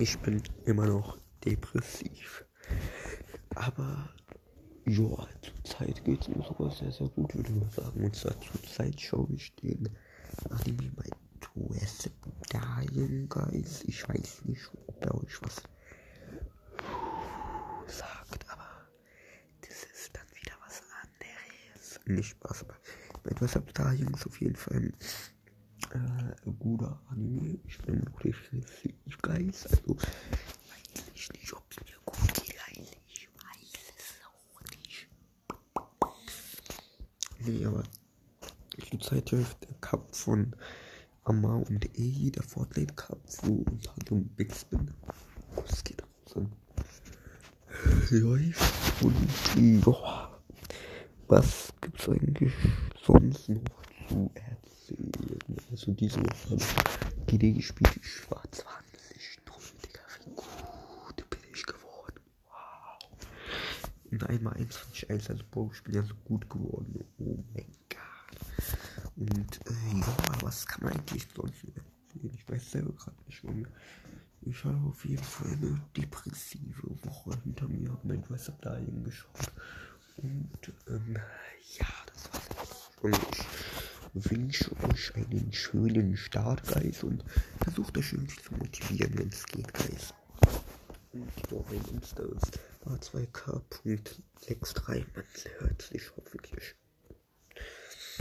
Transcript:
Ich bin immer noch depressiv. Aber ja, zurzeit geht es mir sogar sehr, sehr gut, würde ich mal sagen. Und zwar zurzeit schaue ich den Anime bei Twist Dying Guys. Ich weiß nicht, ob er euch was sagt, aber das ist dann wieder was anderes. Nicht Spaß, aber Dying ist auf jeden Fall äh, guter Anime. Ich bin noch definitiv Guys. Also weiß ich nicht, ob es mir gut geht. Ich weiß es auch nicht. Nee, aber zurzeit läuft der Cup von Amma und E, der Fortnite Cup, wo unter anderem Big Spin Kuss geht raus. Läuft und ja, was gibt's eigentlich sonst noch zu erzählen? Also diese Woche GD gespielt, ich war 20 Stunden, Digga, wie gut bin ich geworden. Wow. Und einmal 21 als Pro-Spieler so gut geworden. Oh mein Gott. Und äh, ja, was kann man eigentlich sonst erzählen? Ich weiß selber gerade nicht. Und ich habe auf jeden Fall eine depressive Woche hinter mir, habe mein Dress Up Dying geschaut. Und ähm, ja, das war's. Und ich wünsche euch einen schönen Start, Guys. Und versucht euch irgendwie zu motivieren, wenn es geht, Guys. Und ja, mein Insta ist a2k.63. Man hört sich hoffentlich.